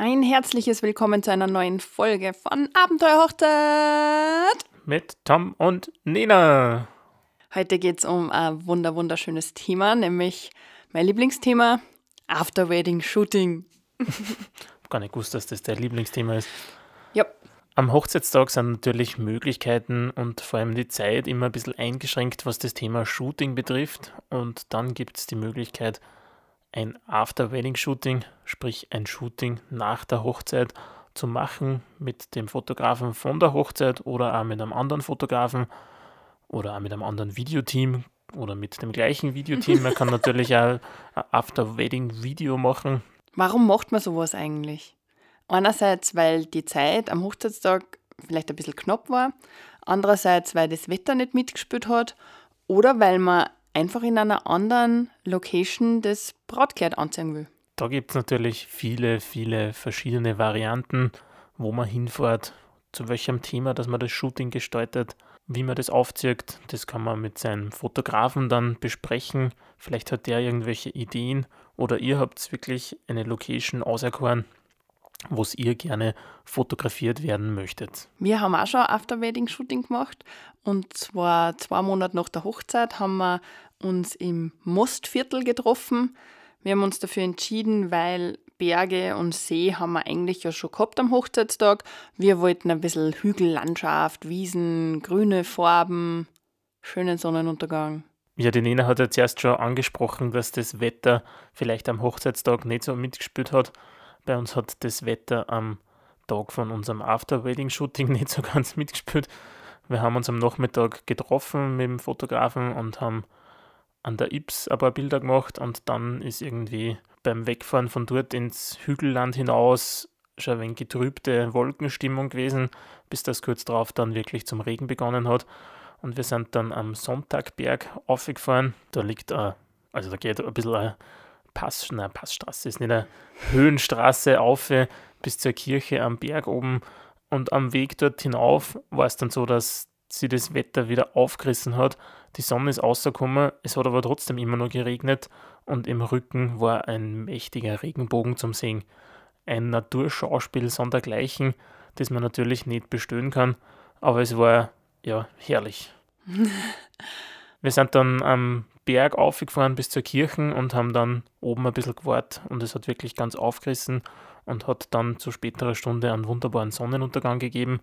Ein herzliches Willkommen zu einer neuen Folge von Abenteuerhochzeit mit Tom und Nina. Heute geht es um ein wunder wunderschönes Thema, nämlich mein Lieblingsthema After Wedding Shooting. Gar nicht gewusst, dass das dein Lieblingsthema ist. Ja. Am Hochzeitstag sind natürlich Möglichkeiten und vor allem die Zeit immer ein bisschen eingeschränkt, was das Thema Shooting betrifft. Und dann gibt es die Möglichkeit, ein After-Wedding-Shooting, sprich ein Shooting nach der Hochzeit zu machen mit dem Fotografen von der Hochzeit oder auch mit einem anderen Fotografen oder auch mit einem anderen Videoteam oder mit dem gleichen Videoteam. Man kann natürlich auch ein After-Wedding-Video machen. Warum macht man sowas eigentlich? Einerseits, weil die Zeit am Hochzeitstag vielleicht ein bisschen knapp war, andererseits, weil das Wetter nicht mitgespielt hat oder weil man einfach in einer anderen Location das Brautkleid anziehen will. Da gibt es natürlich viele, viele verschiedene Varianten, wo man hinfährt, zu welchem Thema, dass man das Shooting gestaltet, wie man das aufzieht. Das kann man mit seinem Fotografen dann besprechen. Vielleicht hat der irgendwelche Ideen oder ihr habt wirklich eine Location auserkoren, wo es ihr gerne fotografiert werden möchtet. Wir haben auch schon After-Wedding-Shooting gemacht und zwar zwei Monate nach der Hochzeit haben wir uns im Mostviertel getroffen. Wir haben uns dafür entschieden, weil Berge und See haben wir eigentlich ja schon gehabt am Hochzeitstag. Wir wollten ein bisschen Hügellandschaft, Wiesen, grüne Farben, schönen Sonnenuntergang. Ja, die Nina hat ja zuerst schon angesprochen, dass das Wetter vielleicht am Hochzeitstag nicht so mitgespielt hat. Bei uns hat das Wetter am Tag von unserem After-Wedding-Shooting nicht so ganz mitgespielt. Wir haben uns am Nachmittag getroffen mit dem Fotografen und haben an der Ips ein paar Bilder gemacht und dann ist irgendwie beim Wegfahren von dort ins Hügelland hinaus schon ein wenig getrübte Wolkenstimmung gewesen, bis das kurz darauf dann wirklich zum Regen begonnen hat. Und wir sind dann am Sonntagberg aufgefahren. Da liegt, ein, also da geht ein bisschen eine Pass, nein, Passstraße ist nicht eine Höhenstraße auf bis zur Kirche am Berg oben. Und am Weg dort hinauf war es dann so, dass sie das Wetter wieder aufgerissen hat die Sonne ist rausgekommen, es hat aber trotzdem immer noch geregnet und im Rücken war ein mächtiger Regenbogen zum Sehen. Ein Naturschauspiel sondergleichen, das man natürlich nicht bestehen kann, aber es war ja herrlich. Wir sind dann am Berg aufgefahren bis zur Kirche und haben dann oben ein bisschen gewartet und es hat wirklich ganz aufgerissen und hat dann zu späterer Stunde einen wunderbaren Sonnenuntergang gegeben.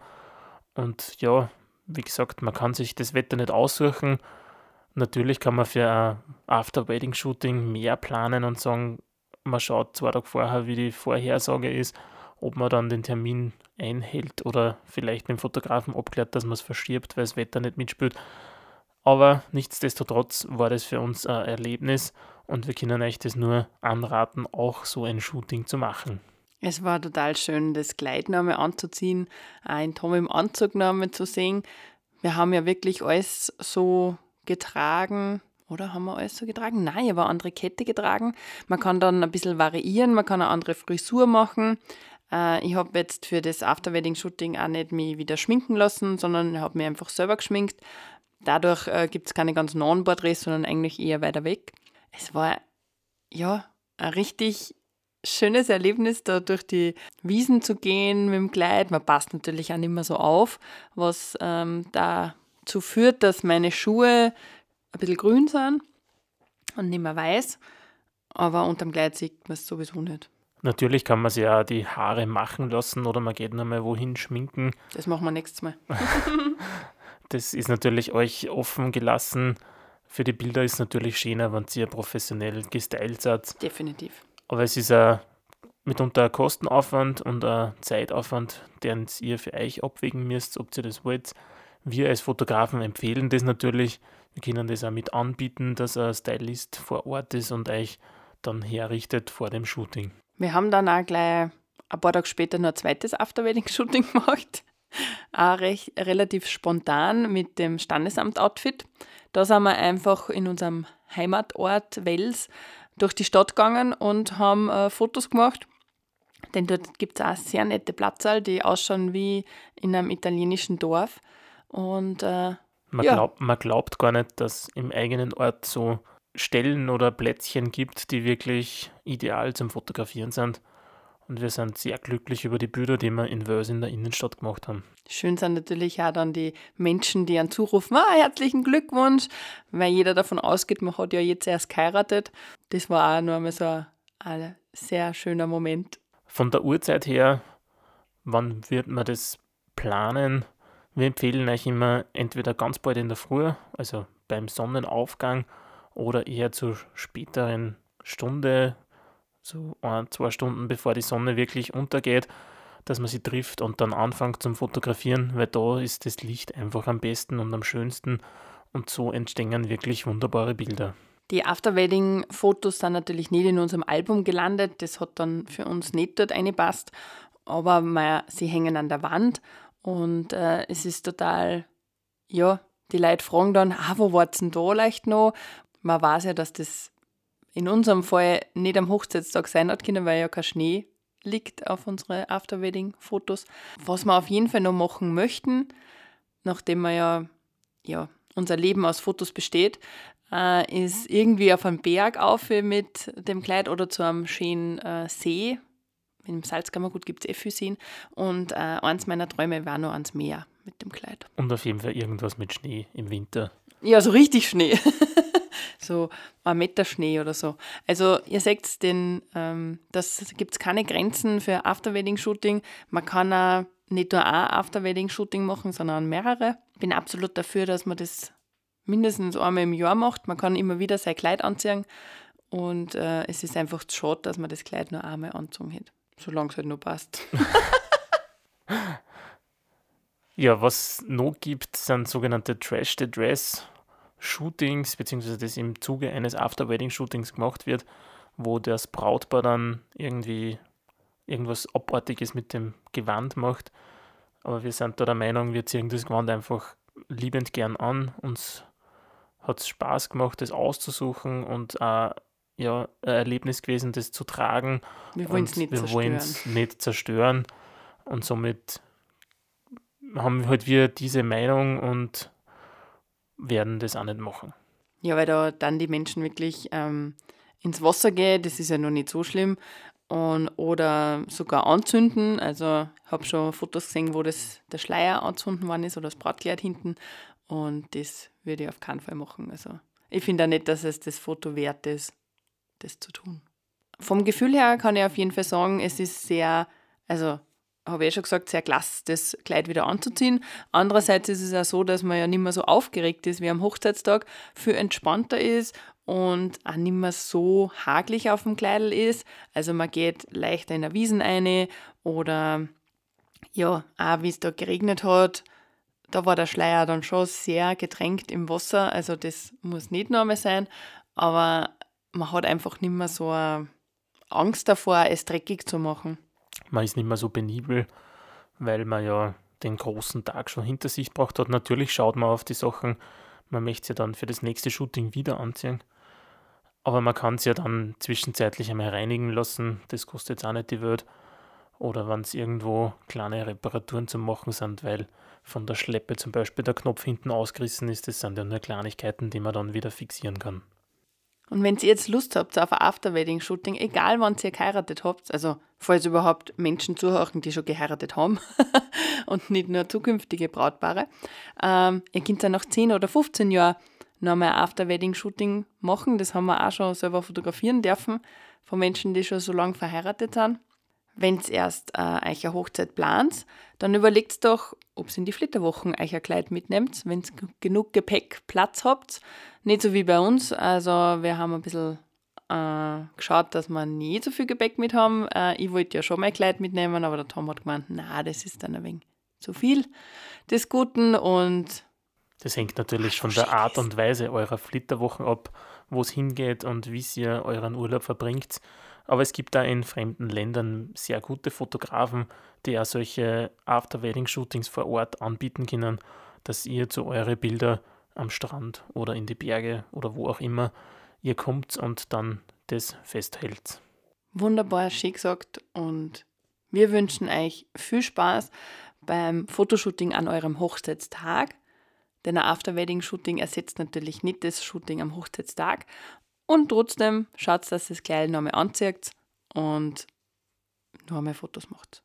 Und ja, wie gesagt, man kann sich das Wetter nicht aussuchen. Natürlich kann man für ein After-Wedding-Shooting mehr planen und sagen, man schaut zwei Tage vorher, wie die Vorhersage ist, ob man dann den Termin einhält oder vielleicht mit dem Fotografen abklärt, dass man es verschiebt, weil das Wetter nicht mitspielt. Aber nichtsdestotrotz war das für uns ein Erlebnis und wir können euch das nur anraten, auch so ein Shooting zu machen. Es war total schön, das Kleid nochmal anzuziehen, einen Tom im Anzug nochmal zu sehen. Wir haben ja wirklich alles so getragen. Oder haben wir alles so getragen? Nein, ich war andere Kette getragen. Man kann dann ein bisschen variieren, man kann eine andere Frisur machen. Äh, ich habe jetzt für das After-Wedding-Shooting auch nicht mich wieder schminken lassen, sondern habe mich einfach selber geschminkt. Dadurch äh, gibt es keine ganz neuen Porträts, sondern eigentlich eher weiter weg. Es war ja ein richtig schönes Erlebnis, da durch die Wiesen zu gehen mit dem Kleid. Man passt natürlich auch nicht mehr so auf, was ähm, dazu führt, dass meine Schuhe ein bisschen grün sind und nicht mehr weiß. Aber unterm Kleid sieht man es sowieso nicht. Natürlich kann man sich ja die Haare machen lassen oder man geht nochmal wohin schminken. Das machen wir nächstes Mal. das ist natürlich euch offen gelassen. Für die Bilder ist es natürlich schöner, wenn ihr professionell gestylt seid. Definitiv. Aber es ist ein, mitunter ein Kostenaufwand und ein Zeitaufwand, den ihr für euch abwägen müsst, ob ihr das wollt. Wir als Fotografen empfehlen das natürlich. Wir können das auch mit anbieten, dass ein Stylist vor Ort ist und euch dann herrichtet vor dem Shooting. Wir haben dann auch gleich ein paar Tage später noch ein zweites After-Wedding-Shooting gemacht. Auch recht, relativ spontan mit dem Standesamt-Outfit. Da sind wir einfach in unserem Heimatort Wels durch die Stadt gegangen und haben äh, Fotos gemacht. Denn dort gibt es auch sehr nette Platzal, die ausschauen wie in einem italienischen Dorf. Und äh, man, ja. glaub, man glaubt gar nicht, dass im eigenen Ort so Stellen oder Plätzchen gibt, die wirklich ideal zum Fotografieren sind. Und wir sind sehr glücklich über die Bilder, die wir in Wels in der Innenstadt gemacht haben. Schön sind natürlich auch dann die Menschen, die einen zurufen, ah, herzlichen Glückwunsch, weil jeder davon ausgeht, man hat ja jetzt erst geheiratet. Das war auch nur einmal so ein, ein sehr schöner Moment. Von der Uhrzeit her, wann wird man das planen? Wir empfehlen euch immer entweder ganz bald in der Früh, also beim Sonnenaufgang, oder eher zur späteren Stunde, so ein, zwei Stunden bevor die Sonne wirklich untergeht, dass man sie trifft und dann anfängt zum Fotografieren, weil da ist das Licht einfach am besten und am schönsten und so entstehen wirklich wunderbare Bilder. Die After-Wedding-Fotos sind natürlich nicht in unserem Album gelandet, das hat dann für uns nicht dort eingepasst, aber wir, sie hängen an der Wand und äh, es ist total, ja, die Leute fragen dann, ah, wo war's denn da leicht noch? Man weiß ja, dass das in unserem Fall nicht am Hochzeitstag sein hat können, weil ja kein Schnee liegt auf unsere After-Wedding-Fotos. Was wir auf jeden Fall noch machen möchten, nachdem wir ja, ja unser Leben aus Fotos besteht, äh, ist irgendwie auf einen Berg auf mit dem Kleid oder zu einem schönen äh, See. Im Salzkammergut gibt es eh viel Seen. Und äh, eins meiner Träume war noch ans Meer mit dem Kleid. Und auf jeden Fall irgendwas mit Schnee im Winter. Ja, so richtig Schnee. so ein Meter Schnee oder so. Also ihr seht, den, ähm, das gibt es keine Grenzen für After-Wedding-Shooting. Man kann auch nicht nur ein After-Wedding-Shooting machen, sondern mehrere. Ich bin absolut dafür, dass man das mindestens einmal im Jahr macht. Man kann immer wieder sein Kleid anziehen und äh, es ist einfach zu schade, dass man das Kleid nur einmal anzogen hat. Solange es halt noch passt. ja, was noch gibt, sind sogenannte Trash the Dress Shootings, beziehungsweise das im Zuge eines After-Wedding-Shootings gemacht wird, wo das Brautpaar dann irgendwie irgendwas Abartiges mit dem Gewand macht. Aber wir sind da der Meinung, wir ziehen das Gewand einfach liebend gern an. Uns hat es Spaß gemacht, das auszusuchen und auch ja, ein Erlebnis gewesen, das zu tragen. Wir wollen es nicht wir zerstören. nicht zerstören. Und somit haben halt wir diese Meinung und werden das auch nicht machen. Ja, weil da dann die Menschen wirklich ähm, ins Wasser gehen, das ist ja noch nicht so schlimm. Und, oder sogar anzünden. Also ich habe schon Fotos gesehen, wo das, der Schleier anzünden worden ist oder das Brautkleid hinten. Und das würde ich auf keinen Fall machen. Also ich finde auch nicht, dass es das Foto wert ist, das zu tun. Vom Gefühl her kann ich auf jeden Fall sagen, es ist sehr, also habe ich eh schon gesagt, sehr klasse, das Kleid wieder anzuziehen. Andererseits ist es auch so, dass man ja nicht mehr so aufgeregt ist wie am Hochzeitstag, viel entspannter ist und auch nicht mehr so haglich auf dem Kleidel ist. Also man geht leichter in der Wiesen eine oder ja, auch wie es da geregnet hat, da war der Schleier dann schon sehr getränkt im Wasser. Also das muss nicht normal sein, aber man hat einfach nicht mehr so Angst davor, es dreckig zu machen man ist nicht mehr so penibel, weil man ja den großen Tag schon hinter sich braucht hat. Natürlich schaut man auf die Sachen, man möchte sie dann für das nächste Shooting wieder anziehen. Aber man kann sie ja dann zwischenzeitlich einmal reinigen lassen, das kostet jetzt auch nicht die Welt. Oder wenn es irgendwo kleine Reparaturen zu machen sind, weil von der Schleppe zum Beispiel der Knopf hinten ausgerissen ist, das sind ja nur Kleinigkeiten, die man dann wieder fixieren kann. Und wenn ihr jetzt Lust habt auf ein After-Wedding-Shooting, egal wann ihr geheiratet habt, also falls überhaupt Menschen zuhören, die schon geheiratet haben und nicht nur zukünftige Brautpaare, ähm, ihr könnt ja nach 10 oder 15 Jahren nochmal ein After-Wedding-Shooting machen. Das haben wir auch schon selber fotografieren dürfen von Menschen, die schon so lange verheiratet sind. Wenn ihr erst äh, euch eine Hochzeit plant, dann überlegt doch, ob ihr in die Flitterwochen euch ein Kleid mitnehmt, wenn ihr genug Gepäck Platz habt. Nicht so wie bei uns. Also wir haben ein bisschen äh, geschaut, dass wir nie so viel Gepäck mit haben. Äh, ich wollte ja schon mein Kleid mitnehmen, aber der Tom hat gemeint, na, das ist dann ein wenig zu viel des Guten und das hängt natürlich von der Art und Weise eurer Flitterwochen ab, wo es hingeht und wie ihr euren Urlaub verbringt. Aber es gibt da in fremden Ländern sehr gute Fotografen, die auch solche After-Wedding-Shootings vor Ort anbieten können, dass ihr zu eure Bilder am Strand oder in die Berge oder wo auch immer ihr kommt und dann das festhält. Wunderbar, schön gesagt und wir wünschen euch viel Spaß beim Fotoshooting an eurem Hochzeitstag. Denn ein After-Wedding-Shooting ersetzt natürlich nicht das Shooting am Hochzeitstag. Und trotzdem schaut, dass ihr das Kleid nochmal anzieht und einmal Fotos macht.